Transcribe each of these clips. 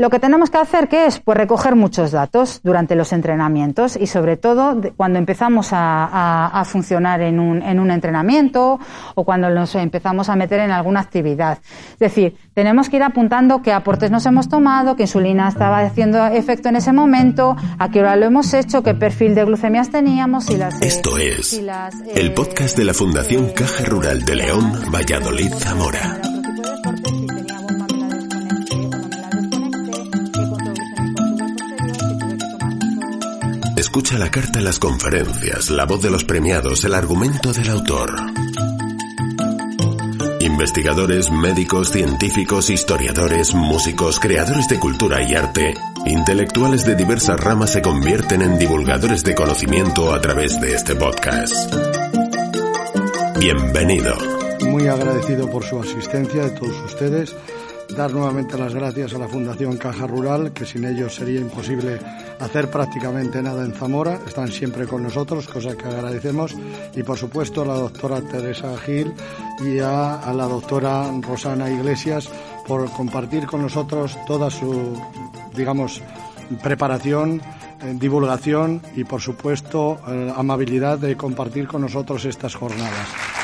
Lo que tenemos que hacer, ¿qué es? Pues recoger muchos datos durante los entrenamientos y sobre todo cuando empezamos a, funcionar en un, en un, entrenamiento o cuando nos empezamos a meter en alguna actividad. Es decir, tenemos que ir apuntando qué aportes nos hemos tomado, qué insulina estaba haciendo efecto en ese momento, a qué hora lo hemos hecho, qué perfil de glucemias teníamos y las... Eh, Esto es el eh, podcast de la Fundación Caja Rural de León, Valladolid, Zamora. Escucha la carta las conferencias, la voz de los premiados, el argumento del autor. Investigadores, médicos, científicos, historiadores, músicos, creadores de cultura y arte, intelectuales de diversas ramas se convierten en divulgadores de conocimiento a través de este podcast. Bienvenido. Muy agradecido por su asistencia de todos ustedes dar nuevamente las gracias a la Fundación Caja Rural, que sin ellos sería imposible hacer prácticamente nada en Zamora. Están siempre con nosotros, cosa que agradecemos. Y por supuesto a la doctora Teresa Gil y a, la doctora Rosana Iglesias por compartir con nosotros toda su, digamos, preparación, eh, divulgación y por supuesto eh, amabilidad de compartir con nosotros estas jornadas.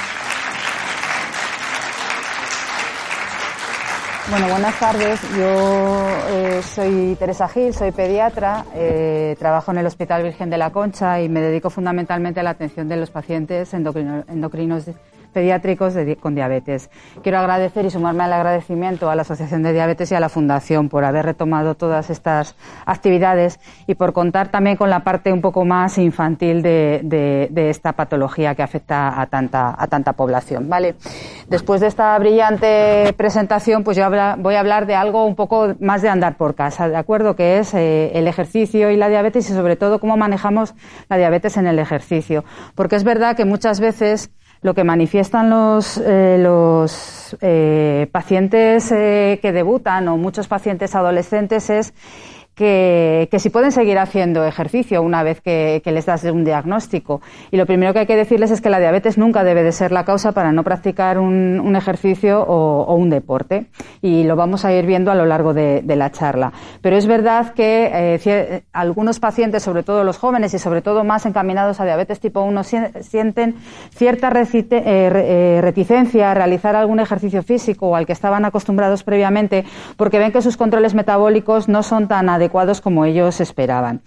Bueno, buenas tardes. Yo eh, soy Teresa Gil, soy pediatra, eh, trabajo en el Hospital Virgen de la Concha y me dedico fundamentalmente a la atención de los pacientes endocrinos pediátricos con diabetes. Quiero agradecer y sumarme al agradecimiento a la Asociación de Diabetes y a la Fundación por haber retomado todas estas actividades y por contar también con la parte un poco más infantil de, esta patología que afecta a tanta, a tanta población. Vale. Después de esta brillante presentación, pues yo voy a hablar de algo un poco más de andar por casa, ¿de acuerdo? Que es eh, el ejercicio y la diabetes y sobre todo cómo manejamos la diabetes en el ejercicio. Porque es verdad que muchas veces lo que manifiestan los, eh, los eh, pacientes eh, que debutan o muchos pacientes adolescentes es que, si pueden seguir haciendo ejercicio una vez que, les das un diagnóstico. Y lo primero que hay que decirles es que la diabetes nunca debe de ser la causa para no practicar un, ejercicio o, un deporte. Y lo vamos a ir viendo a lo largo de, la charla. Pero es verdad que eh, algunos pacientes, sobre todo los jóvenes y sobre todo más encaminados a diabetes tipo 1, sienten cierta eh, eh, reticencia a realizar algún ejercicio físico o al que estaban acostumbrados previamente porque ven que sus controles metabólicos no son tan adecuados adecuados como ellos esperaban.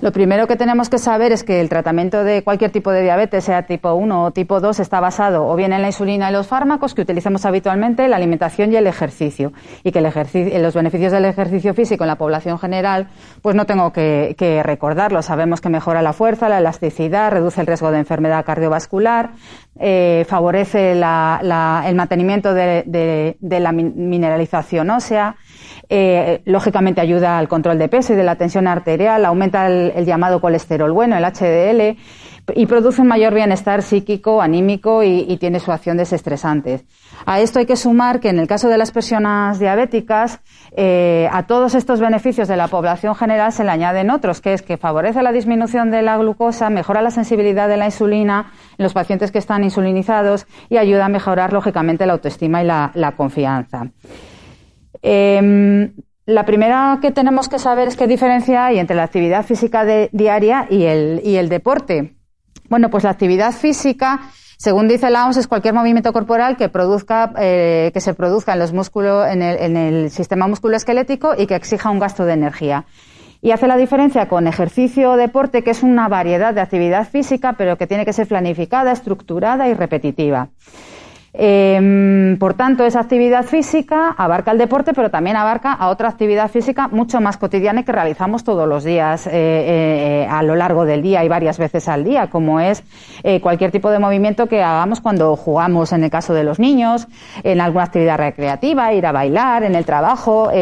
Lo primero que tenemos que saber es que el tratamiento de cualquier tipo de diabetes, sea tipo 1 o tipo 2, está basado o bien en la insulina y los fármacos que utilizamos habitualmente, la alimentación y el ejercicio. Y que los beneficios del ejercicio físico en la población general, pues no tengo que, recordarlo. Sabemos que mejora la fuerza, la elasticidad, reduce el riesgo de enfermedad cardiovascular, eh, favorece el mantenimiento de la mineralización ósea eh, lógicamente ayuda al control de peso y de la tensión arterial, aumenta el, llamado colesterol bueno, el HDL, y produce un mayor bienestar psíquico, anímico y, tiene su acción desestresante. A esto hay que sumar que en el caso de las personas diabéticas, eh, a todos estos beneficios de la población general se le añaden otros, que es que favorece la disminución de la glucosa, mejora la sensibilidad de la insulina en los pacientes que están insulinizados y ayuda a mejorar, lógicamente, la autoestima y la confianza. Em, la primera que tenemos que saber es qué diferencia hay entre la actividad física diaria y el, deporte. Bueno, pues la actividad física, según dice la OMS, es cualquier movimiento corporal que produzca, eh, que se produzca en los músculos, en el, en el sistema musculoesquelético y que exija un gasto de energía. Y hace la diferencia con ejercicio o deporte, que es una variedad de actividad física, pero que tiene que ser planificada, estructurada y repetitiva. Em, por tanto, esa actividad física abarca el deporte, pero también abarca a otra actividad física mucho más cotidiana que realizamos todos los días eh, eh, a lo largo del día y varias veces al día, como es eh, cualquier tipo de movimiento que hagamos cuando jugamos, en el caso de los niños, en alguna actividad recreativa, ir a bailar, en el trabajo,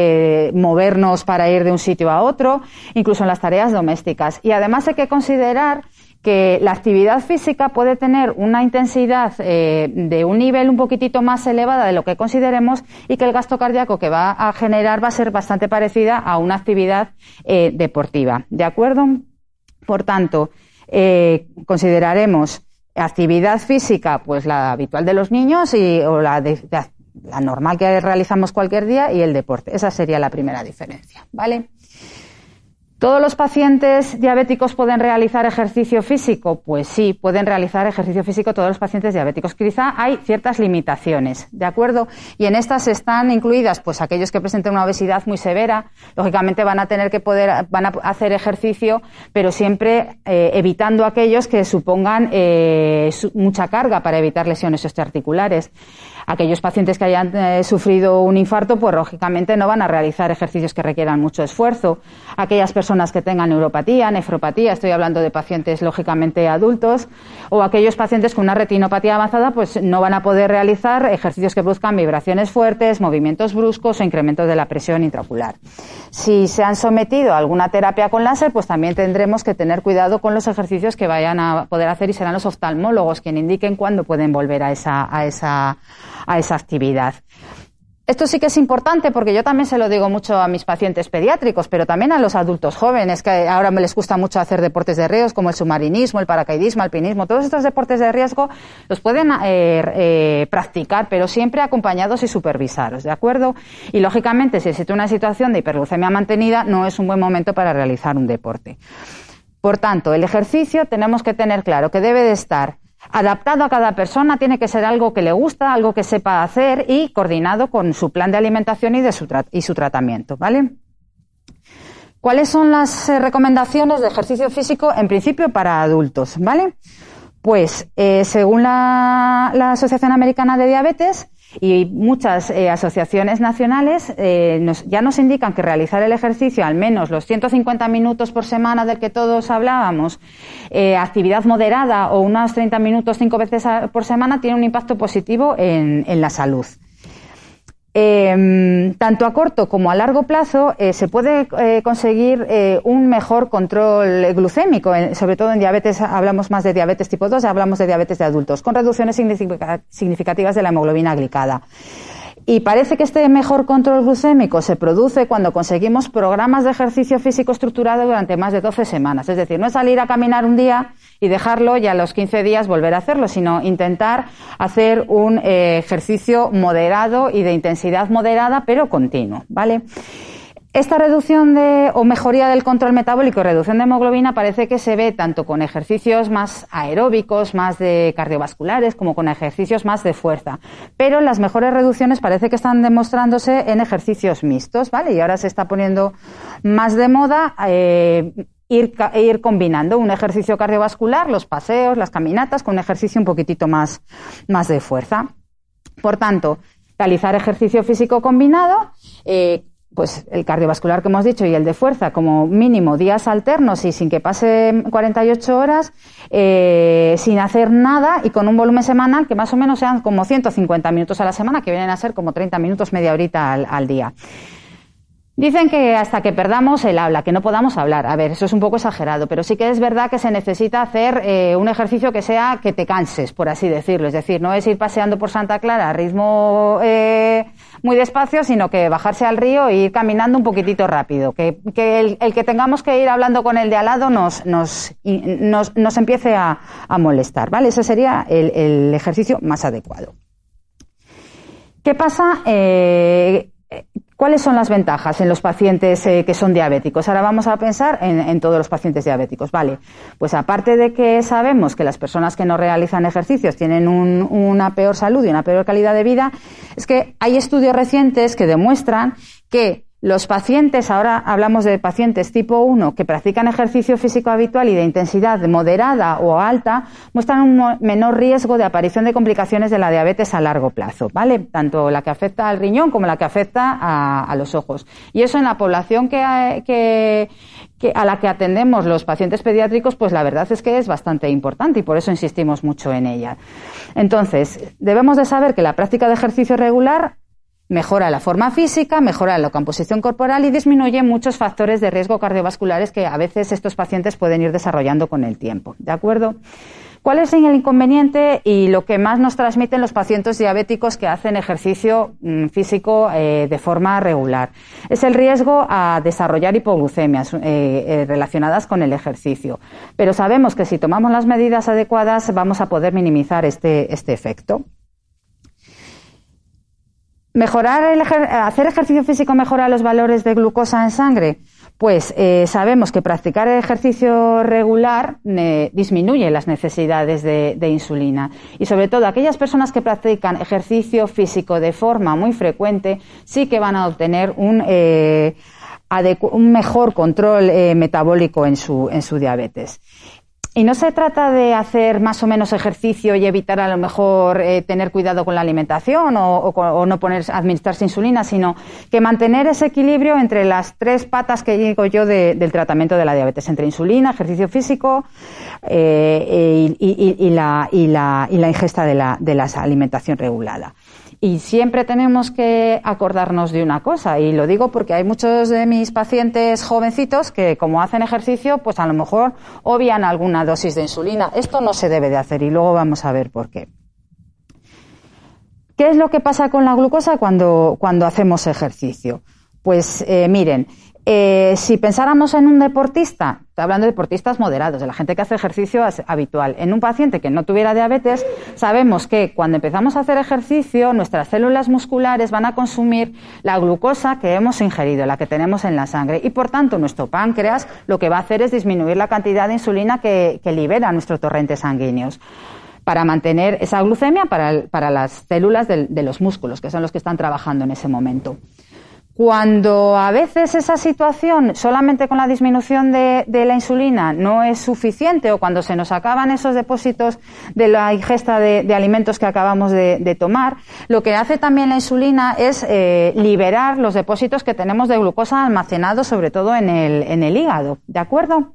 movernos para ir de un sitio a otro, incluso en las tareas domésticas. Y además hay que considerar que la actividad física puede tener una intensidad eh, de un nivel un poquitito más elevada de lo que consideremos y que el gasto cardíaco que va a generar va a ser bastante parecida a una actividad eh, deportiva. ¿De acuerdo? Por tanto, eh, consideraremos actividad física, pues la habitual de los niños y, o la, la normal que realizamos cualquier día y el deporte. Esa sería la primera diferencia. ¿Vale? ¿Todos los pacientes diabéticos pueden realizar ejercicio físico? Pues sí, pueden realizar ejercicio físico todos los pacientes diabéticos. Quizá hay ciertas limitaciones, ¿de acuerdo? Y en estas están incluidas, pues aquellos que presenten una obesidad muy severa, lógicamente van a tener que poder, van a hacer ejercicio, pero siempre eh, evitando aquellos que supongan eh, mucha carga para evitar lesiones osteoarticulares. Aquellos pacientes que hayan eh, sufrido un infarto, pues lógicamente no van a realizar ejercicios que requieran mucho esfuerzo. Aquellas personas que tengan neuropatía, nefropatía, estoy hablando de pacientes lógicamente adultos, o aquellos pacientes con una retinopatía avanzada, pues no van a poder realizar ejercicios que produzcan vibraciones fuertes, movimientos bruscos o incrementos de la presión intraocular. Si se han sometido a alguna terapia con láser, pues también tendremos que tener cuidado con los ejercicios que vayan a poder hacer y serán los oftalmólogos quienes indiquen cuándo pueden volver a esa, a esa a esa actividad. Esto sí que es importante porque yo también se lo digo mucho a mis pacientes pediátricos, pero también a los adultos jóvenes, que ahora me les gusta mucho hacer deportes de riesgo como el submarinismo, el paracaidismo, alpinismo. Todos estos deportes de riesgo los pueden eh, eh, practicar, pero siempre acompañados y supervisados, ¿de acuerdo? Y lógicamente, si existe una situación de hiperglucemia mantenida, no es un buen momento para realizar un deporte. Por tanto, el ejercicio tenemos que tener claro que debe de estar adaptado a cada persona, tiene que ser algo que le gusta, algo que sepa hacer y coordinado con su plan de alimentación y, de su, tratamiento, ¿vale? ¿Cuáles son las eh, recomendaciones de ejercicio físico en principio para adultos, ¿vale? Pues eh, según la Asociación Americana de Diabetes, y muchas eh, asociaciones nacionales eh, ya nos indican que realizar el ejercicio al menos los 150 minutos por semana del que todos hablábamos, eh, actividad moderada o unos 30 minutos cinco veces por semana tiene un impacto positivo en la salud. Eh, tanto a corto como a largo plazo eh, se puede eh, conseguir eh, un mejor control glucémico, sobre todo en diabetes, hablamos más de diabetes tipo 2, hablamos de diabetes de adultos, con reducciones significativas de la hemoglobina glicada. Y parece que este mejor control glucémico se produce cuando conseguimos programas de ejercicio físico estructurado durante más de 12 semanas. Es decir, no es salir a caminar un día y dejarlo y a los 15 días volver a hacerlo, sino intentar hacer un eh, ejercicio moderado y de intensidad moderada, pero continuo, ¿vale? Esta reducción de, o mejoría del control metabólico y reducción de hemoglobina parece que se ve tanto con ejercicios más aeróbicos, más de cardiovasculares, como con ejercicios más de fuerza. Pero las mejores reducciones parece que están demostrándose en ejercicios mixtos, ¿vale? Y ahora se está poniendo más de moda eh, ir, ir combinando un ejercicio cardiovascular, los paseos, las caminatas, con un ejercicio un poquitito más, más de fuerza. Por tanto, realizar ejercicio físico combinado, eh, pues el cardiovascular que hemos dicho y el de fuerza como mínimo días alternos y sin que pase 48 horas, eh, sin hacer nada y con un volumen semanal que más o menos sean como 150 minutos a la semana, que vienen a ser como 30 minutos, media horita al día. Dicen que hasta que perdamos el habla, que no podamos hablar. A ver, eso es un poco exagerado, pero sí que es verdad que se necesita hacer eh, un ejercicio que sea que te canses, por así decirlo. Es decir, no es ir paseando por Santa Clara a ritmo eh, muy despacio, sino que bajarse al río e ir caminando un poquitito rápido. Que, el, que tengamos que ir hablando con el de al lado nos, nos, nos, empiece a, molestar, ¿vale? Ese sería el, ejercicio más adecuado. ¿Qué pasa? Eh, ¿Cuáles son las ventajas en los pacientes eh, que son diabéticos? Ahora vamos a pensar en, todos los pacientes diabéticos. Vale, pues aparte de que sabemos que las personas que no realizan ejercicios tienen una peor salud y una peor calidad de vida, es que hay estudios recientes que demuestran que Los pacientes, ahora hablamos de pacientes tipo 1 que practican ejercicio físico habitual y de intensidad moderada o alta, muestran un menor riesgo de aparición de complicaciones de la diabetes a largo plazo, ¿vale? Tanto la que afecta al riñón como la que afecta a, los ojos. Y eso en la población que, a la que atendemos los pacientes pediátricos, pues la verdad es que es bastante importante y por eso insistimos mucho en ella. Entonces, debemos de saber que la práctica de ejercicio regular Mejora la forma física, mejora la composición corporal y disminuye muchos factores de riesgo cardiovasculares que a veces estos pacientes pueden ir desarrollando con el tiempo. ¿De acuerdo? ¿Cuál es el inconveniente y lo que más nos transmiten los pacientes diabéticos que hacen ejercicio mm, físico eh, de forma regular? Es el riesgo a desarrollar hipoglucemias eh, eh, relacionadas con el ejercicio. Pero sabemos que si tomamos las medidas adecuadas vamos a poder minimizar este, este efecto. Mejorar el hacer ejercicio físico mejora los valores de glucosa en sangre. Pues eh, sabemos que practicar ejercicio regular eh, disminuye las necesidades de, insulina y sobre todo aquellas personas que practican ejercicio físico de forma muy frecuente sí que van a obtener un, eh, un mejor control metabólico en su, en su diabetes. Y no se trata de hacer más o menos ejercicio y evitar a lo mejor eh, tener cuidado con la alimentación o, no poner, administrarse insulina, sino que mantener ese equilibrio entre las tres patas que digo yo del tratamiento de la diabetes, entre insulina, ejercicio físico eh, y, la, ingesta de la, de la alimentación regulada. Y siempre tenemos que acordarnos de una cosa, y lo digo porque hay muchos de mis pacientes jovencitos que como hacen ejercicio, pues a lo mejor obvian alguna dosis de insulina. Esto no se debe de hacer y luego vamos a ver por qué. ¿Qué es lo que pasa con la glucosa cuando, cuando hacemos ejercicio? Pues eh, miren, eh, si pensáramos en un deportista, estoy hablando de deportistas moderados, de la gente que hace ejercicio habitual, en un paciente que no tuviera diabetes, sabemos que cuando empezamos a hacer ejercicio, nuestras células musculares van a consumir la glucosa que hemos ingerido, la que tenemos en la sangre, y por tanto nuestro páncreas lo que va a hacer es disminuir la cantidad de insulina que, libera nuestros torrentes sanguíneos para mantener esa glucemia para, las células de los músculos, que son los que están trabajando en ese momento. Cuando a veces esa situación solamente con la disminución de, la insulina no es suficiente o cuando se nos acaban esos depósitos de la ingesta de, alimentos que acabamos de, tomar, lo que hace también la insulina es eh, liberar los depósitos que tenemos de glucosa almacenados sobre todo en el, en el hígado. ¿De acuerdo?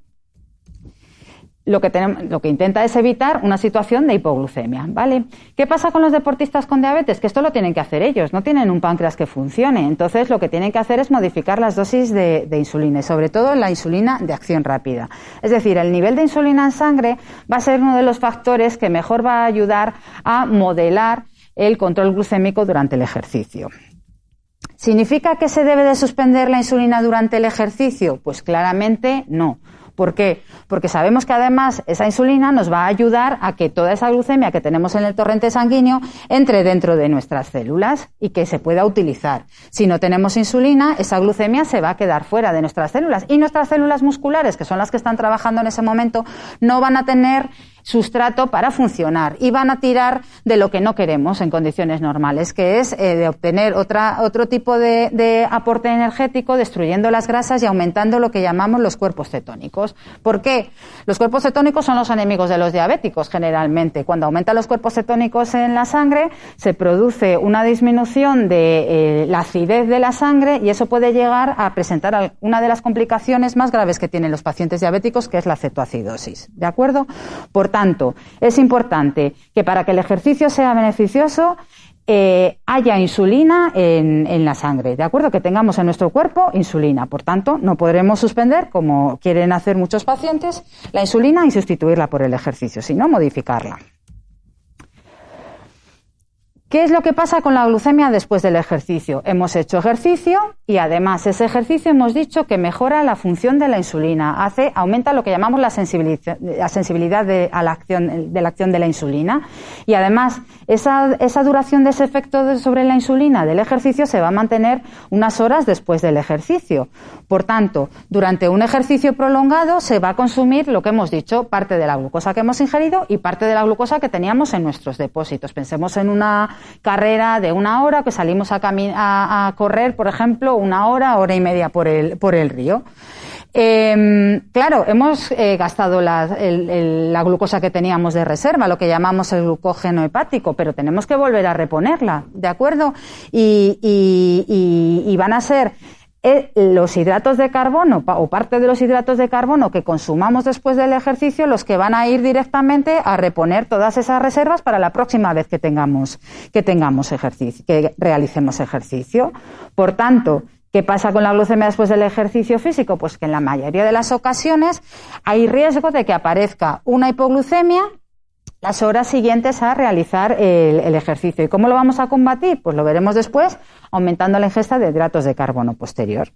Lo que, intenta es evitar una situación de hipoglucemia, ¿vale? ¿Qué pasa con los deportistas con diabetes? Que esto lo tienen que hacer ellos, no tienen un páncreas que funcione. Entonces, lo que tienen que hacer es modificar las dosis de, insulina y sobre todo la insulina de acción rápida. Es decir, el nivel de insulina en sangre va a ser uno de los factores que mejor va a ayudar a modelar el control glucémico durante el ejercicio. ¿Significa que se debe de suspender la insulina durante el ejercicio? Pues claramente no. ¿Por qué? Porque sabemos que además esa insulina nos va a ayudar a que toda esa glucemia que tenemos en el torrente sanguíneo entre dentro de nuestras células y que se pueda utilizar. Si no tenemos insulina, esa glucemia se va a quedar fuera de nuestras células y nuestras células musculares, que son las que están trabajando en ese momento, no van a tener sustrato para funcionar y van a tirar de lo que no queremos en condiciones normales, que es eh, de obtener otra, otro tipo de, aporte energético destruyendo las grasas y aumentando lo que llamamos los cuerpos cetónicos. ¿Por qué? Los cuerpos cetónicos son los enemigos de los diabéticos generalmente. Cuando aumentan los cuerpos cetónicos en la sangre, se produce una disminución de eh, la acidez de la sangre y eso puede llegar a presentar una de las complicaciones más graves que tienen los pacientes diabéticos, que es la cetoacidosis. ¿De acuerdo? Por tanto, es importante que para que el ejercicio sea beneficioso eh, haya insulina en, la sangre, ¿de acuerdo? Que tengamos en nuestro cuerpo insulina. Por tanto, no podremos suspender, como quieren hacer muchos pacientes, la insulina y sustituirla por el ejercicio, sino modificarla. ¿Qué es lo que pasa con la glucemia después del ejercicio? Hemos hecho ejercicio y además ese ejercicio hemos dicho que mejora la función de la insulina, hace, aumenta lo que llamamos la sensibilidad, la sensibilidad de, a la acción, de la acción de la insulina y además esa, esa duración de ese efecto sobre la insulina del ejercicio se va a mantener unas horas después del ejercicio. Por tanto, durante un ejercicio prolongado se va a consumir lo que hemos dicho, parte de la glucosa que hemos ingerido y parte de la glucosa que teníamos en nuestros depósitos. Pensemos en una carrera de una hora, que salimos a, a, correr, por ejemplo, una hora, hora y media por el, por el río. Eh, claro, hemos eh, gastado la, el, el, la, glucosa que teníamos de reserva, lo que llamamos el glucógeno hepático, pero tenemos que volver a reponerla, ¿de acuerdo? Y, y, y, y van a ser los hidratos de carbono o parte de los hidratos de carbono que consumamos después del ejercicio los que van a ir directamente a reponer todas esas reservas para la próxima vez que tengamos que tengamos ejercicio que realicemos ejercicio por tanto ¿Qué pasa con la glucemia después del ejercicio físico? Pues que en la mayoría de las ocasiones hay riesgo de que aparezca una hipoglucemia las horas siguientes a realizar el, ejercicio. ¿Y cómo lo vamos a combatir? Pues lo veremos después, aumentando la ingesta de hidratos de carbono posterior.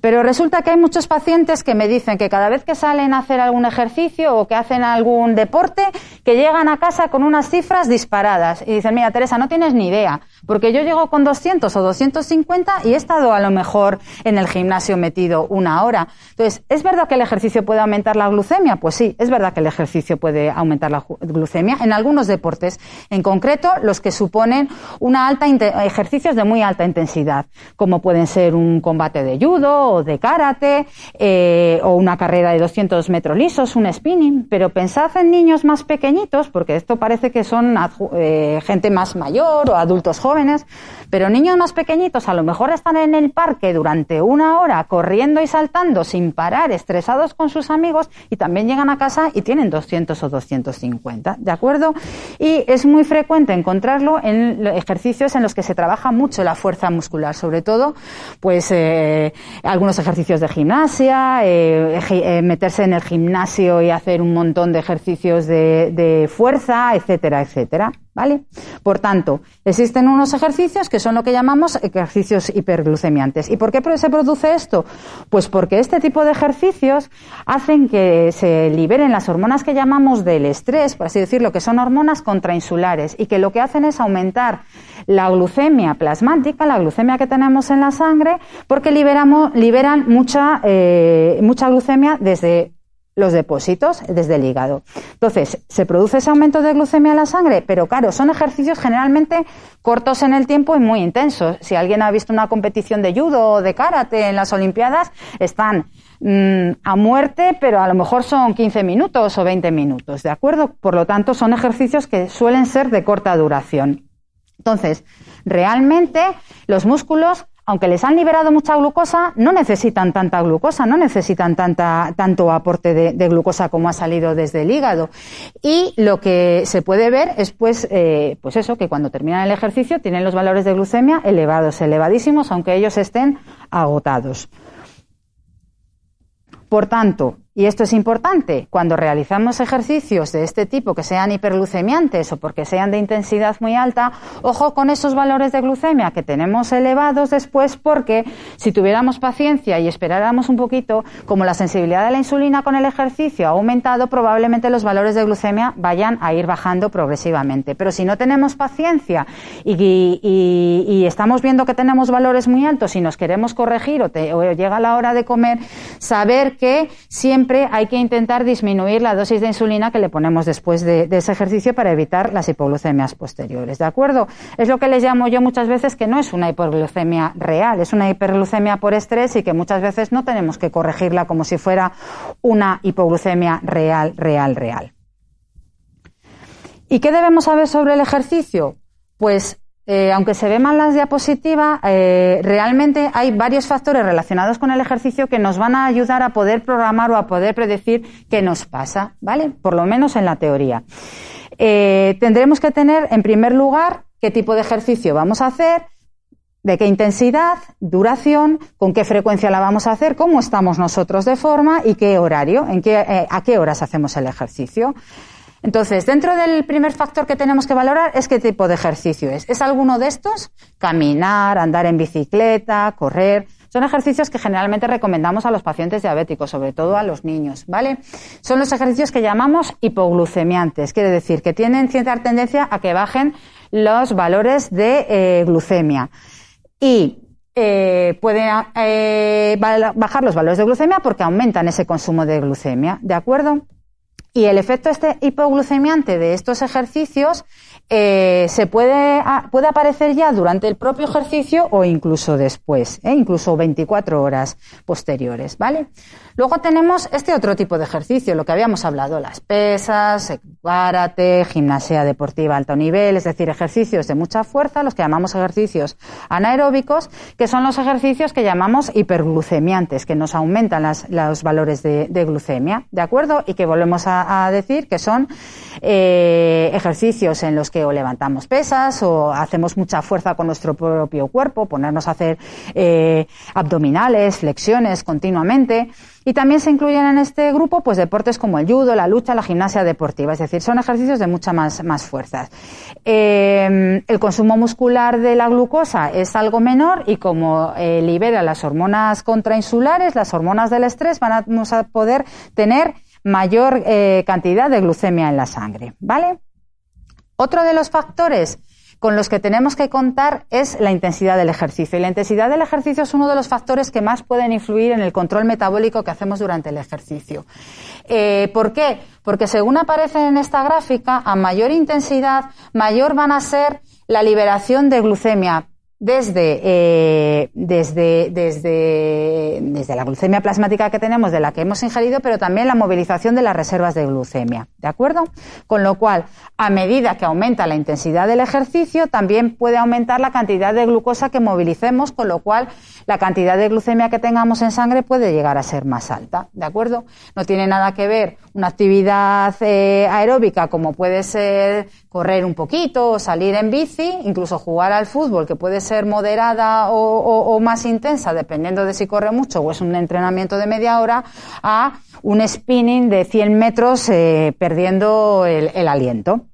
Pero resulta que hay muchos pacientes que me dicen que cada vez que salen a hacer algún ejercicio o que hacen algún deporte, que llegan a casa con unas cifras disparadas y dicen, mira, Teresa, no tienes ni idea, porque yo llego con 200 o 250 y he estado a lo mejor en el gimnasio metido una hora. Entonces, ¿es verdad que el ejercicio puede aumentar la glucemia? Pues sí, es verdad que el ejercicio puede aumentar la glucemia en algunos deportes, en concreto los que suponen una alta ejercicios de muy alta intensidad, como pueden ser un combate de judo o de karate eh, o una carrera de 200 metros lisos, un spinning. Pero pensad en niños más pequeñitos, porque esto parece que son eh, gente más mayor o adultos jóvenes, pero niños más pequeñitos a lo mejor están en el parque durante una hora corriendo y saltando sin parar, estresados con sus amigos y también llegan a casa y tienen 200 o 250, ¿de acuerdo? Y es muy frecuente encontrarlo en ejercicios en los que se trabaja mucho la fuerza muscular, sobre todo, pues eh, algunos ejercicios de gimnasia, eh, eh, meterse en el gimnasio y hacer un montón de ejercicios de, de fuerza, etcétera, etcétera. ¿Vale? Por tanto, existen unos ejercicios que son lo que llamamos ejercicios hiperglucemiantes. ¿Y por qué se produce esto? Pues porque este tipo de ejercicios hacen que se liberen las hormonas que llamamos del estrés, por así decirlo, que son hormonas contrainsulares y que lo que hacen es aumentar la glucemia plasmática, la glucemia que tenemos en la sangre, porque liberamos, liberan mucha, eh, mucha glucemia desde los depósitos desde el hígado. Entonces, se produce ese aumento de glucemia en la sangre, pero claro, son ejercicios generalmente cortos en el tiempo y muy intensos. Si alguien ha visto una competición de judo o de karate en las Olimpiadas, están mmm, a muerte, pero a lo mejor son 15 minutos o 20 minutos, ¿de acuerdo? Por lo tanto, son ejercicios que suelen ser de corta duración. Entonces, realmente los músculos aunque les han liberado mucha glucosa, no necesitan tanta glucosa, no necesitan tanto aporte de, de, glucosa como ha salido desde el hígado. Y lo que se puede ver es, pues, eh, pues eso, que cuando terminan el ejercicio tienen los valores de glucemia elevados, elevadísimos, aunque ellos estén agotados. Por tanto, y esto es importante, cuando realizamos ejercicios de este tipo que sean hiperglucemiantes o porque sean de intensidad muy alta, ojo con esos valores de glucemia que tenemos elevados después porque si tuviéramos paciencia y esperáramos un poquito, como la sensibilidad de la insulina con el ejercicio ha aumentado, probablemente los valores de glucemia vayan a ir bajando progresivamente. Pero si no tenemos paciencia y, estamos viendo que tenemos valores muy altos y nos queremos corregir o, te, o llega la hora de comer, saber que siempre siempre hay que intentar disminuir la dosis de insulina que le ponemos después de, de, ese ejercicio para evitar las hipoglucemias posteriores. ¿De acuerdo? Es lo que les llamo yo muchas veces que no es una hipoglucemia real, es una hiperglucemia por estrés y que muchas veces no tenemos que corregirla como si fuera una hipoglucemia real, real, real. ¿Y qué debemos saber sobre el ejercicio? Pues eh, aunque se ve mal las diapositivas, eh, realmente hay varios factores relacionados con el ejercicio que nos van a ayudar a poder programar o a poder predecir qué nos pasa, ¿vale? Por lo menos en la teoría. Eh, tendremos que tener, en primer lugar, qué tipo de ejercicio vamos a hacer, de qué intensidad, duración, con qué frecuencia la vamos a hacer, cómo estamos nosotros de forma y qué horario, en qué, a qué horas hacemos el ejercicio. Entonces, dentro del primer factor que tenemos que valorar es qué tipo de ejercicio es. ¿Es alguno de estos? Caminar, andar en bicicleta, correr. Son ejercicios que generalmente recomendamos a los pacientes diabéticos, sobre todo a los niños, ¿vale? Son los ejercicios que llamamos hipoglucemiantes, quiere decir que tienen cierta tendencia a que bajen los valores de eh, glucemia. Y eh, puede eh, bajar los valores de glucemia porque aumentan ese consumo de glucemia, ¿de acuerdo? Y el efecto este hipoglucemiante de estos ejercicios eh, se puede, puede aparecer ya durante el propio ejercicio o incluso después, ¿eh? incluso 24 horas posteriores, ¿vale? Luego tenemos este otro tipo de ejercicio, lo que habíamos hablado, las pesas, karate, gimnasia deportiva alto nivel, es decir, ejercicios de mucha fuerza, los que llamamos ejercicios anaeróbicos, que son los ejercicios que llamamos hiperglucemiantes, que nos aumentan los valores de, glucemia, ¿de acuerdo? Y que volvemos a, decir que son eh, ejercicios en los o levantamos pesas o hacemos mucha fuerza con nuestro propio cuerpo, ponernos a hacer eh, abdominales, flexiones continuamente. Y también se incluyen en este grupo pues deportes como el judo, la lucha, la gimnasia deportiva, es decir, son ejercicios de mucha más, más. Eh, el consumo muscular de la glucosa es algo menor y como eh, libera las hormonas contrainsulares, las hormonas del estrés, vamos a poder tener mayor cantidad de glucemia en la sangre, ¿vale? Otro de los factores con los que tenemos que contar es la intensidad del ejercicio. Y la intensidad del ejercicio es uno de los factores que más pueden influir en el control metabólico que hacemos durante el ejercicio. Eh, ¿Por qué? Porque según aparece en esta gráfica, a mayor intensidad, mayor van a ser la liberación de glucemia desde, eh, desde, desde, desde la glucemia plasmática que tenemos, de la que hemos ingerido, pero también la movilización de las reservas de glucemia. ¿De acuerdo? Con lo cual, a medida que aumenta la intensidad del ejercicio, también puede aumentar la cantidad de glucosa que movilicemos, con lo cual la cantidad de glucemia que tengamos en sangre puede llegar a ser más alta. ¿De acuerdo? No tiene nada que ver una actividad eh, aeróbica como puede ser correr un poquito o salir en bici, incluso jugar al fútbol, que puede ser moderada o, más intensa, dependiendo de si corre mucho o es un entrenamiento de media hora, a un spinning de 100 metros eh, perdiendo el aliento.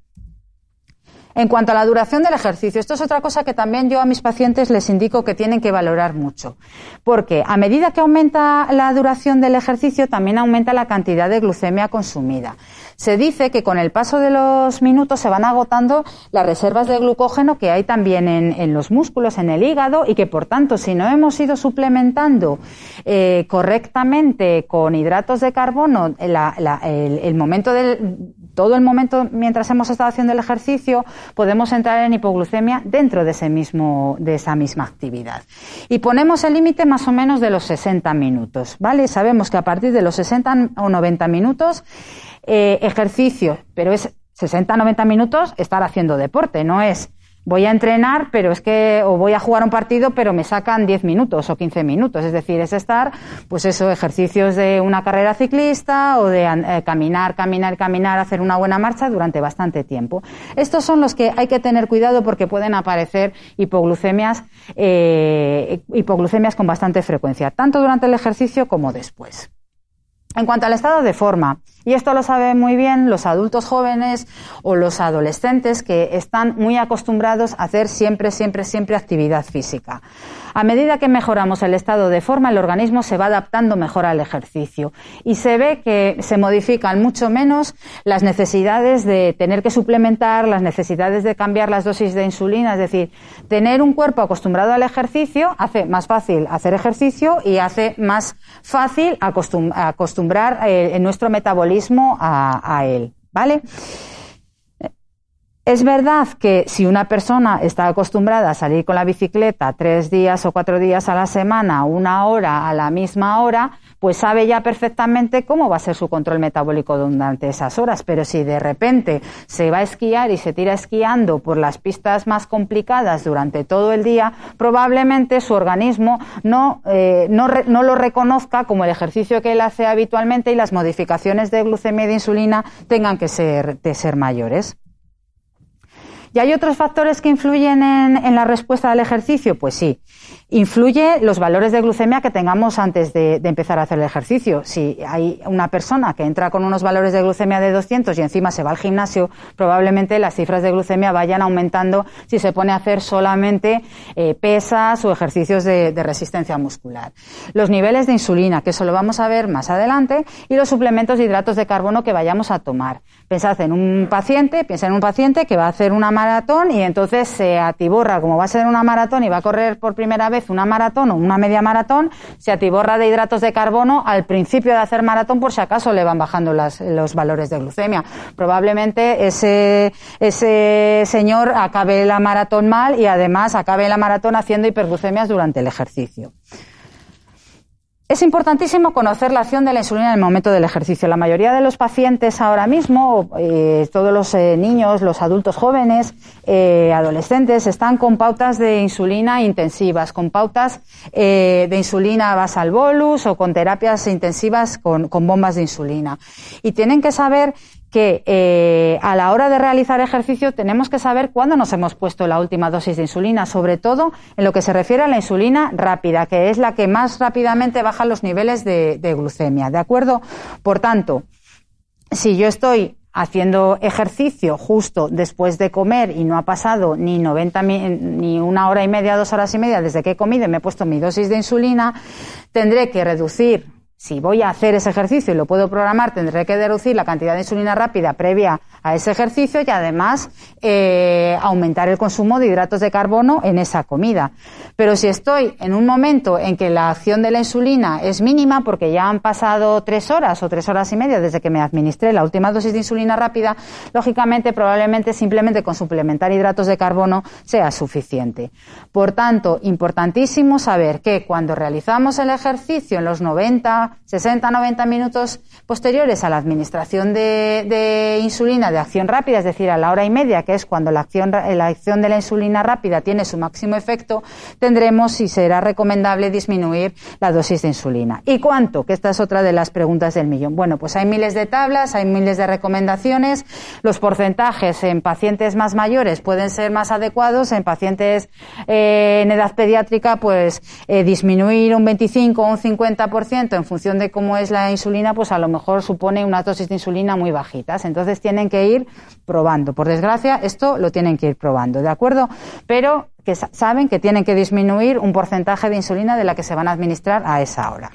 En cuanto a la duración del ejercicio, esto es otra cosa que también yo a mis pacientes les indico que tienen que valorar mucho. Porque a medida que aumenta la duración del ejercicio, también aumenta la cantidad de glucemia consumida. Se dice que con el paso de los minutos se van agotando las reservas de glucógeno que hay también en, los músculos, en el hígado, y que por tanto, si no hemos ido suplementando eh, correctamente con hidratos de carbono el momento del todo el momento mientras hemos estado haciendo el ejercicio, podemos entrar en hipoglucemia dentro de, ese mismo, de esa misma actividad. Y ponemos el límite más o menos de los 60 minutos, ¿vale? Sabemos que a partir de los 60 o 90 minutos, eh, ejercicio, pero es 60-90 minutos estar haciendo deporte, no es voy a entrenar, pero es que, o voy a jugar un partido, pero me sacan 10 minutos o 15 minutos. Es decir, es estar, pues eso, ejercicios de una carrera ciclista o de eh, caminar, caminar, caminar, hacer una buena marcha durante bastante tiempo. Estos son los que hay que tener cuidado porque pueden aparecer hipoglucemias, eh, hipoglucemias con bastante frecuencia, tanto durante el ejercicio como después. En cuanto al estado de forma, y esto lo saben muy bien los adultos jóvenes o los adolescentes que están muy acostumbrados a hacer siempre, siempre, siempre actividad física. A medida que mejoramos el estado de forma, el organismo se va adaptando mejor al ejercicio y se ve que se modifican mucho menos las necesidades de tener que suplementar, las necesidades de cambiar las dosis de insulina, es decir, tener un cuerpo acostumbrado al ejercicio hace más fácil hacer ejercicio y hace más fácil acostumbrar eh, nuestro metabolismo a, a él. ¿Vale? Es verdad que si una persona está acostumbrada a salir con la bicicleta tres días o cuatro días a la semana, una hora a la misma hora, pues sabe ya perfectamente cómo va a ser su control metabólico durante esas horas. Pero si de repente se va a esquiar y se tira esquiando por las pistas más complicadas durante todo el día, probablemente su organismo no, eh, no, no lo reconozca como el ejercicio que él hace habitualmente y las modificaciones de glucemia y de insulina tengan que ser, de ser mayores. ¿Y hay otros factores que influyen en, la respuesta al ejercicio? Pues sí. Influye los valores de glucemia que tengamos antes de, empezar a hacer el ejercicio. Si hay una persona que entra con unos valores de glucemia de 200 y encima se va al gimnasio, probablemente las cifras de glucemia vayan aumentando si se pone a hacer solamente eh, pesas o ejercicios de, de resistencia muscular. Los niveles de insulina, que eso lo vamos a ver más adelante, y los suplementos de hidratos de carbono que vayamos a tomar. Pensad en un paciente, piensa en un paciente que va a hacer una maratón y entonces se atiborra, como va a ser una maratón y va a correr por primera vez una maratón o una media maratón, se atiborra de hidratos de carbono al principio de hacer maratón por si acaso le van bajando los valores de glucemia. Probablemente ese, ese señor acabe la maratón mal y además acabe la maratón haciendo hiperglucemias durante el ejercicio. Es importantísimo conocer la acción de la insulina en el momento del ejercicio. La mayoría de los pacientes ahora mismo, eh, todos los eh, niños, los adultos jóvenes, eh, adolescentes, están con pautas de insulina intensivas, con pautas de insulina basal bolus o con terapias intensivas con bombas de insulina. Y tienen que saber que eh, a la hora de realizar ejercicio tenemos que saber cuándo nos hemos puesto la última dosis de insulina, sobre todo en lo que se refiere a la insulina rápida, que es la que más rápidamente baja los niveles de, glucemia. ¿De acuerdo? Por tanto, si yo estoy haciendo ejercicio justo después de comer y no ha pasado ni 90 ni una hora y media, dos horas y media desde que he comido y me he puesto mi dosis de insulina, tendré que reducir si voy a hacer ese ejercicio y lo puedo programar, tendré que deducir la cantidad de insulina rápida previa a ese ejercicio y además eh, aumentar el consumo de hidratos de carbono en esa comida. Pero si estoy en un momento en que la acción de la insulina es mínima, porque ya han pasado tres horas o tres horas y media desde que me administré la última dosis de insulina rápida, lógicamente probablemente simplemente con suplementar hidratos de carbono sea suficiente. Por tanto, importantísimo saber que cuando realizamos el ejercicio en los 90, 60, 90 minutos posteriores a la administración de, insulina de acción rápida, es decir, a la hora y media, que es cuando la acción, la acción de la insulina rápida tiene su máximo efecto, tendremos y será recomendable disminuir la dosis de insulina. ¿Y cuánto? Que esta es otra de las preguntas del millón. Bueno, pues hay miles de tablas, hay miles de recomendaciones. Los porcentajes en pacientes más mayores pueden ser más adecuados, en pacientes eh, en edad pediátrica, pues eh, disminuir un 25 o un 50% en función de cómo es la insulina, pues a lo mejor supone una dosis de insulina muy bajitas. Entonces tienen que ir probando. Por desgracia, esto lo tienen que ir probando, ¿de acuerdo? Pero que saben que tienen que disminuir un porcentaje de insulina de la que se van a administrar a esa hora.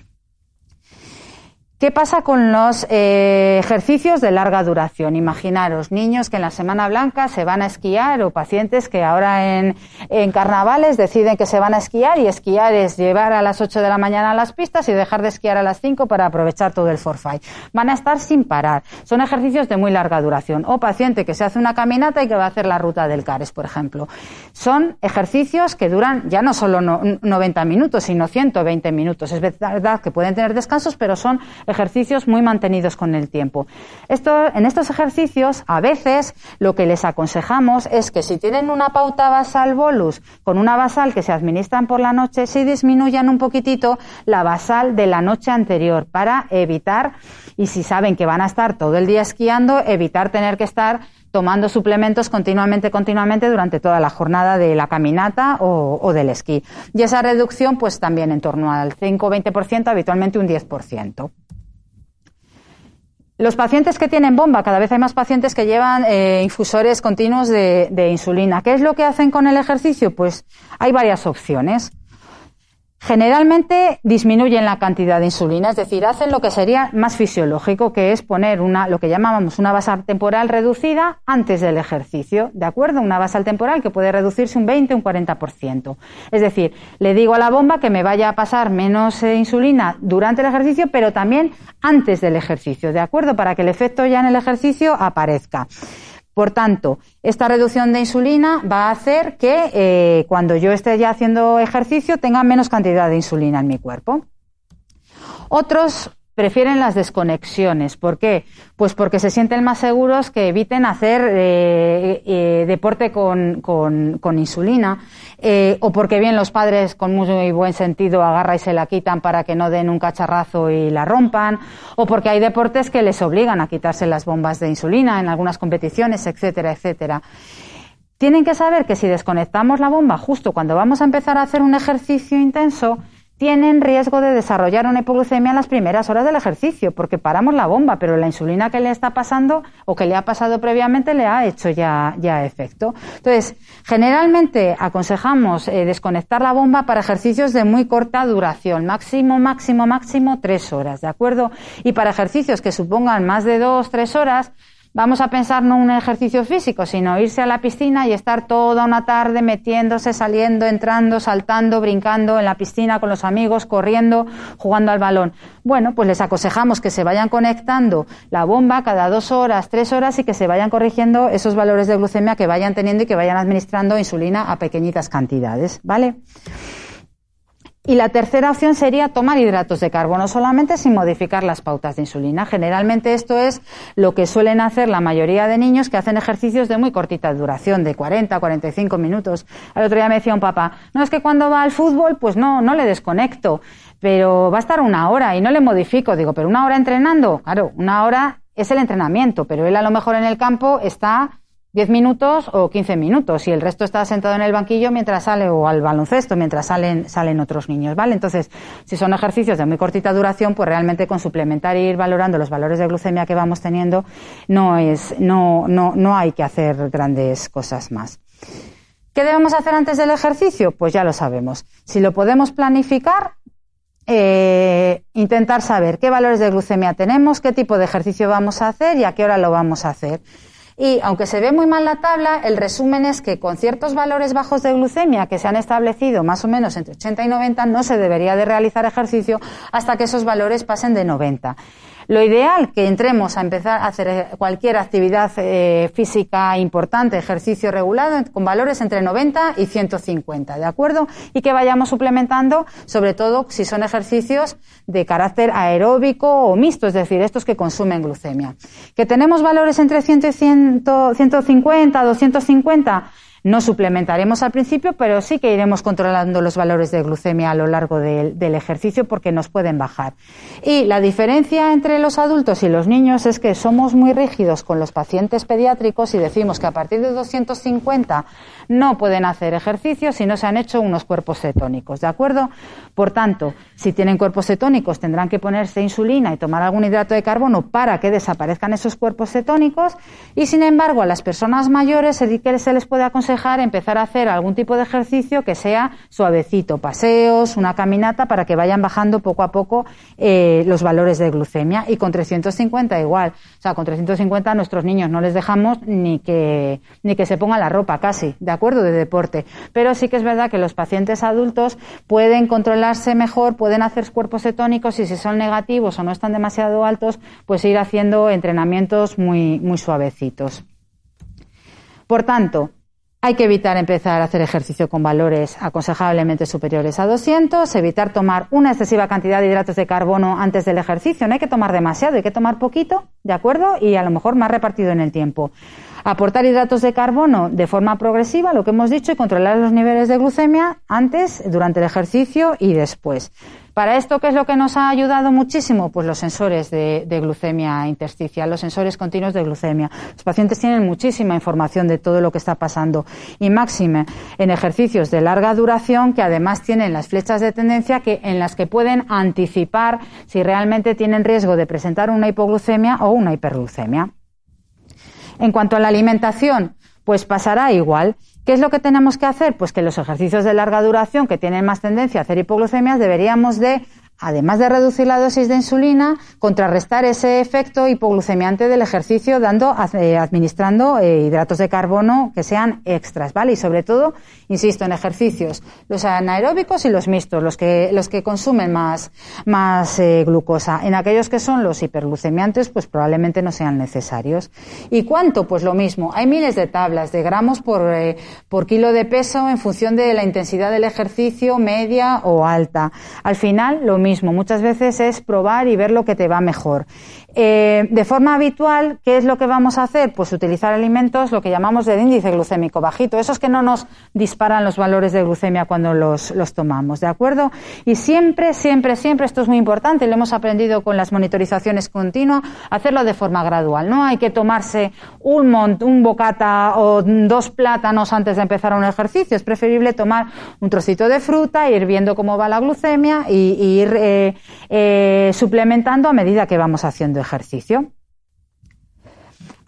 ¿Qué pasa con los eh, ejercicios de larga duración? Imaginaros niños que en la Semana Blanca se van a esquiar o pacientes que ahora en, carnavales deciden que se van a esquiar y esquiar es llevar a las 8 de la mañana a las pistas y dejar de esquiar a las 5 para aprovechar todo el forfait. Van a estar sin parar. Son ejercicios de muy larga duración. O paciente que se hace una caminata y que va a hacer la ruta del CARES, por ejemplo. Son ejercicios que duran ya no solo 90 minutos, sino 120 minutos. Es verdad que pueden tener descansos, pero son ejercicios muy mantenidos con el tiempo. Esto, en estos ejercicios, a veces, lo que les aconsejamos es que si tienen una pauta basal bolus con una basal que se administran por la noche, si disminuyan un poquitito la basal de la noche anterior para evitar, y si saben que van a estar todo el día esquiando, evitar tener que estar tomando suplementos continuamente, continuamente durante toda la jornada de la caminata o, o del esquí. Y esa reducción, pues también en torno al 5-20%, habitualmente un 10%. Los pacientes que tienen bomba, cada vez hay más pacientes que llevan eh, infusores continuos de, de, insulina. ¿Qué es lo que hacen con el ejercicio? Pues hay varias opciones. Generalmente disminuyen la cantidad de insulina, es decir, hacen lo que sería más fisiológico, que es poner una, lo que llamábamos una basal temporal reducida antes del ejercicio, ¿de acuerdo? Una basal temporal que puede reducirse un 20 o un 40%. Es decir, le digo a la bomba que me vaya a pasar menos eh, insulina durante el ejercicio, pero también antes del ejercicio, ¿de acuerdo? Para que el efecto ya en el ejercicio aparezca. Por tanto, esta reducción de insulina va a hacer que eh, cuando yo esté ya haciendo ejercicio tenga menos cantidad de insulina en mi cuerpo. Otros prefieren las desconexiones. ¿Por qué? Pues porque se sienten más seguros que eviten hacer eh, eh, deporte con, con, insulina eh, o porque bien los padres con muy buen sentido agarra y se la quitan para que no den un cacharrazo y la rompan o porque hay deportes que les obligan a quitarse las bombas de insulina en algunas competiciones, etcétera, etcétera. Tienen que saber que si desconectamos la bomba justo cuando vamos a empezar a hacer un ejercicio intenso, tienen riesgo de desarrollar una hipoglucemia en las primeras horas del ejercicio, porque paramos la bomba, pero la insulina que le está pasando o que le ha pasado previamente le ha hecho ya, ya efecto. Entonces, generalmente aconsejamos eh, desconectar la bomba para ejercicios de muy corta duración, máximo, máximo, máximo tres horas, ¿de acuerdo? Y para ejercicios que supongan más de dos, tres horas, vamos a pensar no un ejercicio físico, sino irse a la piscina y estar toda una tarde metiéndose, saliendo, entrando, saltando, brincando en la piscina con los amigos, corriendo, jugando al balón. Bueno, pues les aconsejamos que se vayan conectando la bomba cada dos horas, tres horas y que se vayan corrigiendo esos valores de glucemia que vayan teniendo y que vayan administrando insulina a pequeñitas cantidades, ¿vale? Y la tercera opción sería tomar hidratos de carbono solamente sin modificar las pautas de insulina. Generalmente esto es lo que suelen hacer la mayoría de niños que hacen ejercicios de muy cortita duración, de 40, 45 minutos. El otro día me decía un papá, no es que cuando va al fútbol, pues no, no le desconecto, pero va a estar una hora y no le modifico. Digo, pero una hora entrenando, claro, una hora es el entrenamiento, pero él a lo mejor en el campo está 10 minutos o 15 minutos y el resto está sentado en el banquillo mientras sale o al baloncesto mientras salen salen otros niños, ¿vale? Entonces, si son ejercicios de muy cortita duración, pues realmente con suplementar e ir valorando los valores de glucemia que vamos teniendo no es no no no hay que hacer grandes cosas más. ¿Qué debemos hacer antes del ejercicio? Pues ya lo sabemos. Si lo podemos planificar, eh, intentar saber qué valores de glucemia tenemos, qué tipo de ejercicio vamos a hacer y a qué hora lo vamos a hacer. Y aunque se ve muy mal la tabla, el resumen es que con ciertos valores bajos de glucemia que se han establecido más o menos entre 80 y 90 no se debería de realizar ejercicio hasta que esos valores pasen de 90. Lo ideal que entremos a empezar a hacer eh, cualquier actividad eh, física importante, ejercicio regulado, con valores entre 90 y 150, ¿de acuerdo? Y que vayamos suplementando, sobre todo si son ejercicios de carácter aeróbico o mixto, es decir, estos que consumen glucemia. Que tenemos valores entre 100 y 100, 150, 250, no suplementaremos al principio, pero sí que iremos controlando los valores de glucemia a lo largo del, ejercicio porque nos pueden bajar. Y la diferencia entre los adultos y los niños es que somos muy rígidos con los pacientes pediátricos y decimos que a partir de 250 no pueden hacer ejercicio si no se han hecho unos cuerpos cetónicos, ¿de acuerdo? Por tanto, si tienen cuerpos cetónicos tendrán que ponerse insulina y tomar algún hidrato de carbono para que desaparezcan esos cuerpos cetónicos y sin embargo a las personas mayores se les puede aconsejar empezar a hacer algún tipo de ejercicio que sea suavecito, paseos, una caminata para que vayan bajando poco a poco eh, los valores de glucemia y con 350 igual, o sea, con 350 a nuestros niños no les dejamos ni que ni que se pongan la ropa casi, ¿de acuerdo? De deporte. Pero sí que es verdad que los pacientes adultos pueden controlarse mejor, pueden hacer cuerpos cetónicos y si son negativos o no están demasiado altos, pues ir haciendo entrenamientos muy, muy suavecitos. Por tanto, hay que evitar empezar a hacer ejercicio con valores aconsejablemente superiores a 200, evitar tomar una excesiva cantidad de hidratos de carbono antes del ejercicio. No hay que tomar demasiado, hay que tomar poquito, ¿de acuerdo? Y a lo mejor más repartido en el tiempo. Aportar hidratos de carbono de forma progresiva, lo que hemos dicho, y controlar los niveles de glucemia antes, durante el ejercicio y después. Para esto, ¿qué es lo que nos ha ayudado muchísimo? Pues los sensores de, glucemia intersticial, los sensores continuos de glucemia. Los pacientes tienen muchísima información de todo lo que está pasando y máxime en ejercicios de larga duración que además tienen las flechas de tendencia que, en las que pueden anticipar si realmente tienen riesgo de presentar una hipoglucemia o una hiperglucemia. En cuanto a la alimentación, pues pasará igual. ¿Qué es lo que tenemos que hacer? Pues que los ejercicios de larga duración que tienen más tendencia a hacer hipoglucemias deberíamos de además de reducir la dosis de insulina, contrarrestar ese efecto hipoglucemiante del ejercicio dando, eh, administrando eh, hidratos de carbono que sean extras, ¿vale? Y sobre todo, insisto, en ejercicios, los anaeróbicos y los mixtos, los que, los que consumen más, más eh, glucosa. En aquellos que son los hiperglucemiantes, pues probablemente no sean necesarios. ¿Y cuánto? Pues lo mismo. Hay miles de tablas de gramos por, por kilo de peso en función de la intensidad del ejercicio, media o alta. Al final, lo mismo mismo. Muchas veces es probar y ver lo que te va mejor. Eh, de forma habitual, ¿qué es lo que vamos a hacer? Pues utilizar alimentos, lo que llamamos de índice glucémico bajito, esos que no nos disparan los valores de glucemia cuando los, los tomamos, ¿de acuerdo? Y siempre, siempre, siempre, esto es muy importante, lo hemos aprendido con las monitorizaciones continuas, hacerlo de forma gradual. No hay que tomarse un, mont, un bocata o dos plátanos antes de empezar un ejercicio, es preferible tomar un trocito de fruta, ir viendo cómo va la glucemia y, ir eh, eh, suplementando a medida que vamos haciendo ejercicio.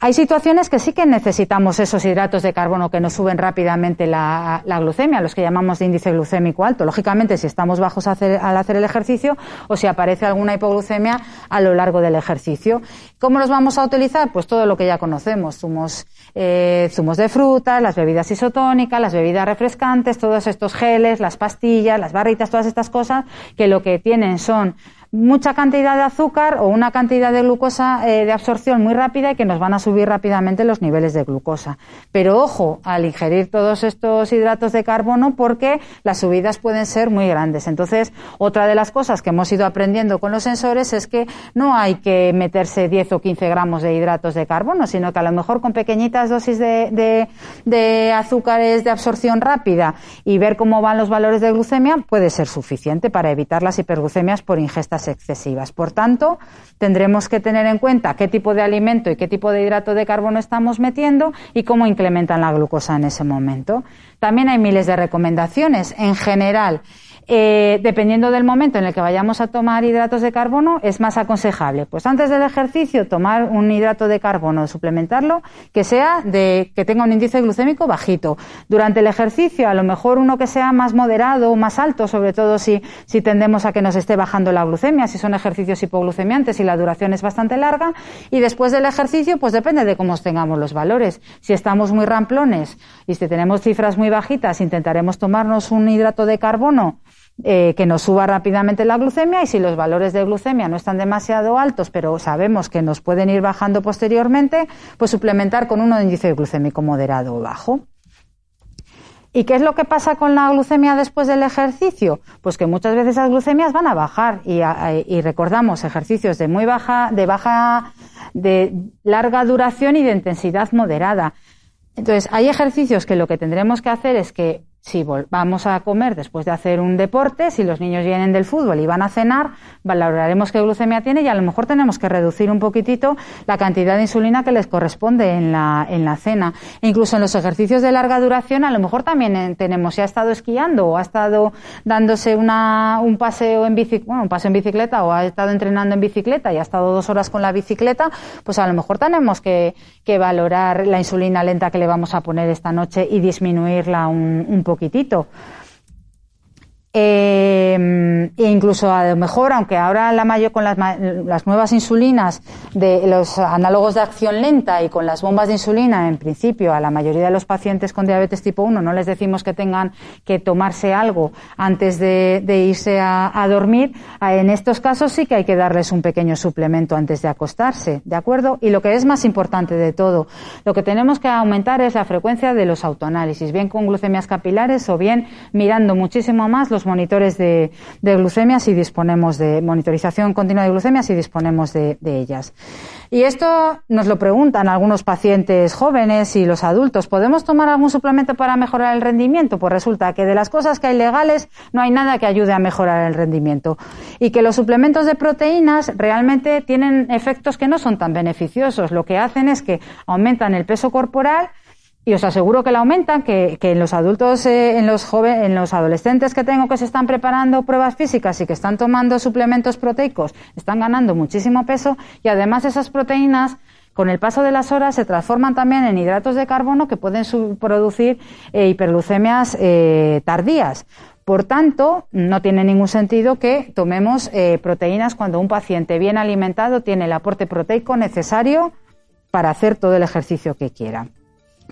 Hay situaciones que sí que necesitamos esos hidratos de carbono que nos suben rápidamente la, glucemia, los que llamamos de índice glucémico alto. Lógicamente, si estamos bajos al hacer el ejercicio o si aparece alguna hipoglucemia a lo largo del ejercicio. ¿Cómo los vamos a utilizar? Pues todo lo que ya conocemos. Zumos, eh, zumos de fruta, las bebidas isotónicas, las bebidas refrescantes, todos estos geles, las pastillas, las barritas, todas estas cosas que lo que tienen son mucha cantidad de azúcar o una cantidad de glucosa eh, de absorción muy rápida y que nos van a subir rápidamente los niveles de glucosa. Pero ojo al ingerir todos estos hidratos de carbono porque las subidas pueden ser muy grandes. Entonces, otra de las cosas que hemos ido aprendiendo con los sensores es que no hay que meterse 10 o 15 gramos de hidratos de carbono, sino que a lo mejor con pequeñitas dosis de, de azúcares de absorción rápida y ver cómo van los valores de glucemia puede ser suficiente para evitar las hiperglucemias por ingesta excesivas. Por tanto, tendremos que tener en cuenta qué tipo de alimento y qué tipo de hidrato de carbono estamos metiendo y cómo incrementan la glucosa en ese momento. También hay miles de recomendaciones. En general, eh, dependiendo del momento en el que vayamos a tomar hidratos de carbono, es más aconsejable. Pues antes del ejercicio, tomar un hidrato de carbono, suplementarlo, que sea de, que tenga un índice glucémico bajito. Durante el ejercicio, a lo mejor uno que sea más moderado o más alto, sobre todo si, si tendemos a que nos esté bajando la glucemia, si son ejercicios hipoglucemiantes y la duración es bastante larga. Y después del ejercicio, pues depende de cómo tengamos los valores. Si estamos muy ramplones y si tenemos cifras muy bajitas, intentaremos tomarnos un hidrato de carbono eh, que nos suba rápidamente la glucemia y si los valores de glucemia no están demasiado altos, pero sabemos que nos pueden ir bajando posteriormente, pues suplementar con de índice glucémico moderado o bajo. ¿Y qué es lo que pasa con la glucemia después del ejercicio? Pues que muchas veces las glucemias van a bajar y, y recordamos ejercicios de muy baja, de baja, de larga duración y de intensidad moderada. Entonces, hay ejercicios que lo que tendremos que hacer es que si vamos a comer después de hacer un deporte, si los niños vienen del fútbol y van a cenar, valoraremos qué glucemia tiene y a lo mejor tenemos que reducir un poquitito la cantidad de insulina que les corresponde en la, en la cena. E incluso en los ejercicios de larga duración, a lo mejor también eh, tenemos, si ha estado esquiando o ha estado dándose una, un paseo en bici, bueno, un paseo en bicicleta o ha estado entrenando en bicicleta y ha estado dos horas con la bicicleta, pues a lo mejor tenemos que, que valorar la insulina lenta que le vamos a poner esta noche y disminuirla un, un poquitito. Eh, e incluso a lo mejor, aunque ahora la mayor con las, las, nuevas insulinas de los análogos de acción lenta y con las bombas de insulina, en principio a la mayoría de los pacientes con diabetes tipo 1 no les decimos que tengan que tomarse algo antes de, irse a, dormir, en estos casos sí que hay que darles un pequeño suplemento antes de acostarse, ¿de acuerdo? Y lo que es más importante de todo, lo que tenemos que aumentar es la frecuencia de los autoanálisis, bien con glucemias capilares o bien mirando muchísimo más los monitores de, glucemia si disponemos de monitorización continua de glucemia si disponemos de, ellas. Y esto nos lo preguntan algunos pacientes jóvenes y los adultos. ¿Podemos tomar algún suplemento para mejorar el rendimiento? Pues resulta que de las cosas que hay legales no hay nada que ayude a mejorar el rendimiento. Y que los suplementos de proteínas realmente tienen efectos que no son tan beneficiosos. Lo que hacen es que aumentan el peso corporal y os aseguro que la aumentan, que, en los adultos, eh, en los jóvenes, en los adolescentes que tengo que se están preparando pruebas físicas y que están tomando suplementos proteicos, están ganando muchísimo peso y además esas proteínas con el paso de las horas se transforman también en hidratos de carbono que pueden producir eh, eh, tardías. Por tanto, no tiene ningún sentido que tomemos proteínas cuando un paciente bien alimentado tiene el aporte proteico necesario para hacer todo el ejercicio que quiera.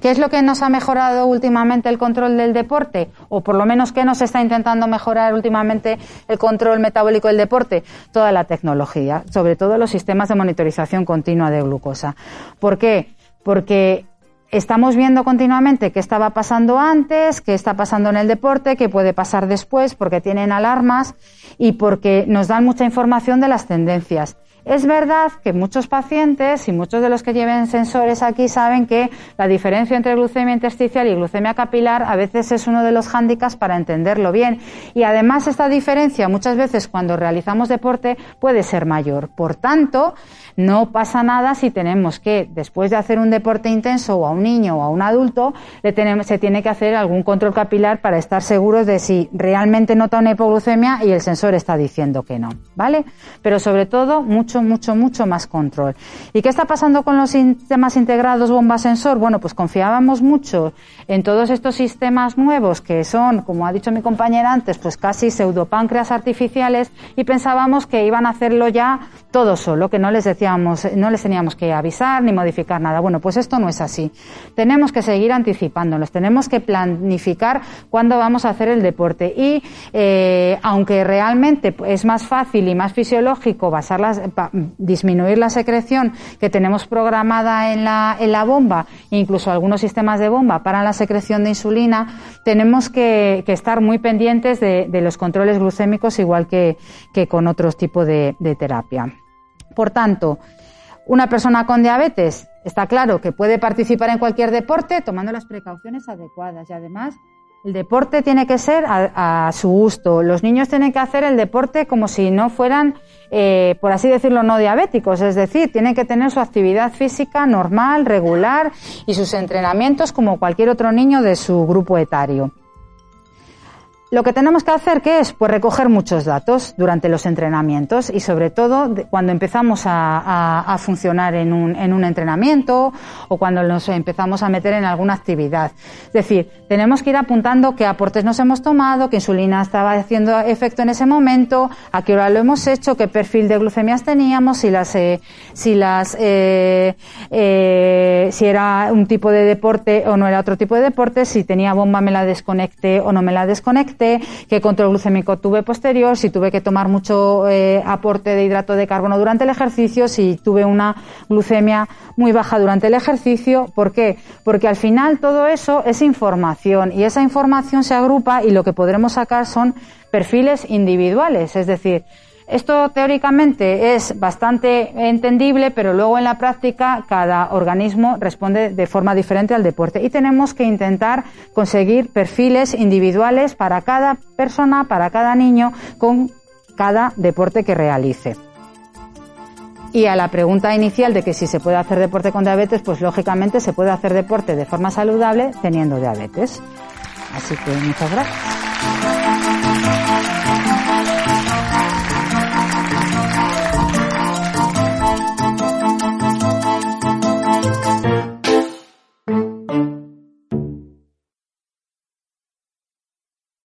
¿Qué es lo que nos ha mejorado últimamente el control del deporte? O por lo menos, ¿qué nos está intentando mejorar últimamente el control metabólico del deporte? Toda la tecnología, sobre todo los sistemas de monitorización continua de glucosa. ¿Por qué? Porque estamos viendo continuamente qué estaba pasando antes, qué está pasando en el deporte, qué puede pasar después, porque tienen alarmas y porque nos dan mucha información de las tendencias. Es verdad que muchos pacientes y muchos de los que lleven sensores aquí saben que la diferencia entre glucemia intersticial y glucemia capilar a veces es uno de los hándicaps para entenderlo bien. Y además esta diferencia muchas veces cuando realizamos deporte puede ser mayor. Por tanto, no pasa nada si tenemos que, después de hacer un deporte intenso o a un niño o a un adulto, le tenemos, se tiene que hacer algún control capilar para estar seguros de si realmente nota una hipoglucemia y el sensor está diciendo que no. ¿Vale? Pero sobre todo, mucho mucho, mucho, más control. ¿Y qué está pasando con los sistemas integrados bomba sensor? Bueno, pues confiábamos mucho en todos estos sistemas nuevos que son, como ha dicho mi compañera antes, pues casi pseudopáncreas artificiales y pensábamos que iban a hacerlo ya todo solo, que no les decíamos, no les teníamos que avisar ni modificar nada. Bueno, pues esto no es así. Tenemos que seguir anticipándonos, tenemos que planificar cuándo vamos a hacer el deporte y eh, aunque realmente es más fácil y más fisiológico basar disminuir la secreción que tenemos programada en la, en la bomba, incluso algunos sistemas de bomba para la secreción de insulina, tenemos que, estar muy pendientes de, los controles glucémicos igual que, con otros tipos de terapia. Por tanto, una persona con diabetes está claro que puede participar en cualquier deporte tomando las precauciones adecuadas y además el deporte tiene que ser a, su gusto. Los niños tienen que hacer el deporte como si no fueran, eh, por así decirlo, no diabéticos. Es decir, tienen que tener su actividad física normal, regular y sus entrenamientos como cualquier otro niño de su grupo etario. Lo que tenemos que hacer, ¿qué es? Pues recoger muchos datos durante los entrenamientos y sobre todo cuando empezamos a, funcionar en un, en un, entrenamiento o cuando nos empezamos a meter en alguna actividad. Es decir, tenemos que ir apuntando qué aportes nos hemos tomado, qué insulina estaba haciendo efecto en ese momento, a qué hora lo hemos hecho, qué perfil de glucemias teníamos, si las, eh, si las, eh, eh, si era un tipo de deporte o no era otro tipo de deporte, si tenía bomba me la desconecté o no me la desconecté qué control glucémico tuve posterior, si tuve que tomar mucho eh, aporte de hidrato de carbono durante el ejercicio, si tuve una glucemia muy baja durante el ejercicio. ¿Por qué? Porque al final todo eso es información y esa información se agrupa y lo que podremos sacar son perfiles individuales, es decir, esto teóricamente es bastante entendible, pero luego en la práctica cada organismo responde de forma diferente al deporte y tenemos que intentar conseguir perfiles individuales para cada persona, para cada niño, con cada deporte que realice. Y a la pregunta inicial de que si se puede hacer deporte con diabetes, pues lógicamente se puede hacer deporte de forma saludable teniendo diabetes. Así que muchas gracias.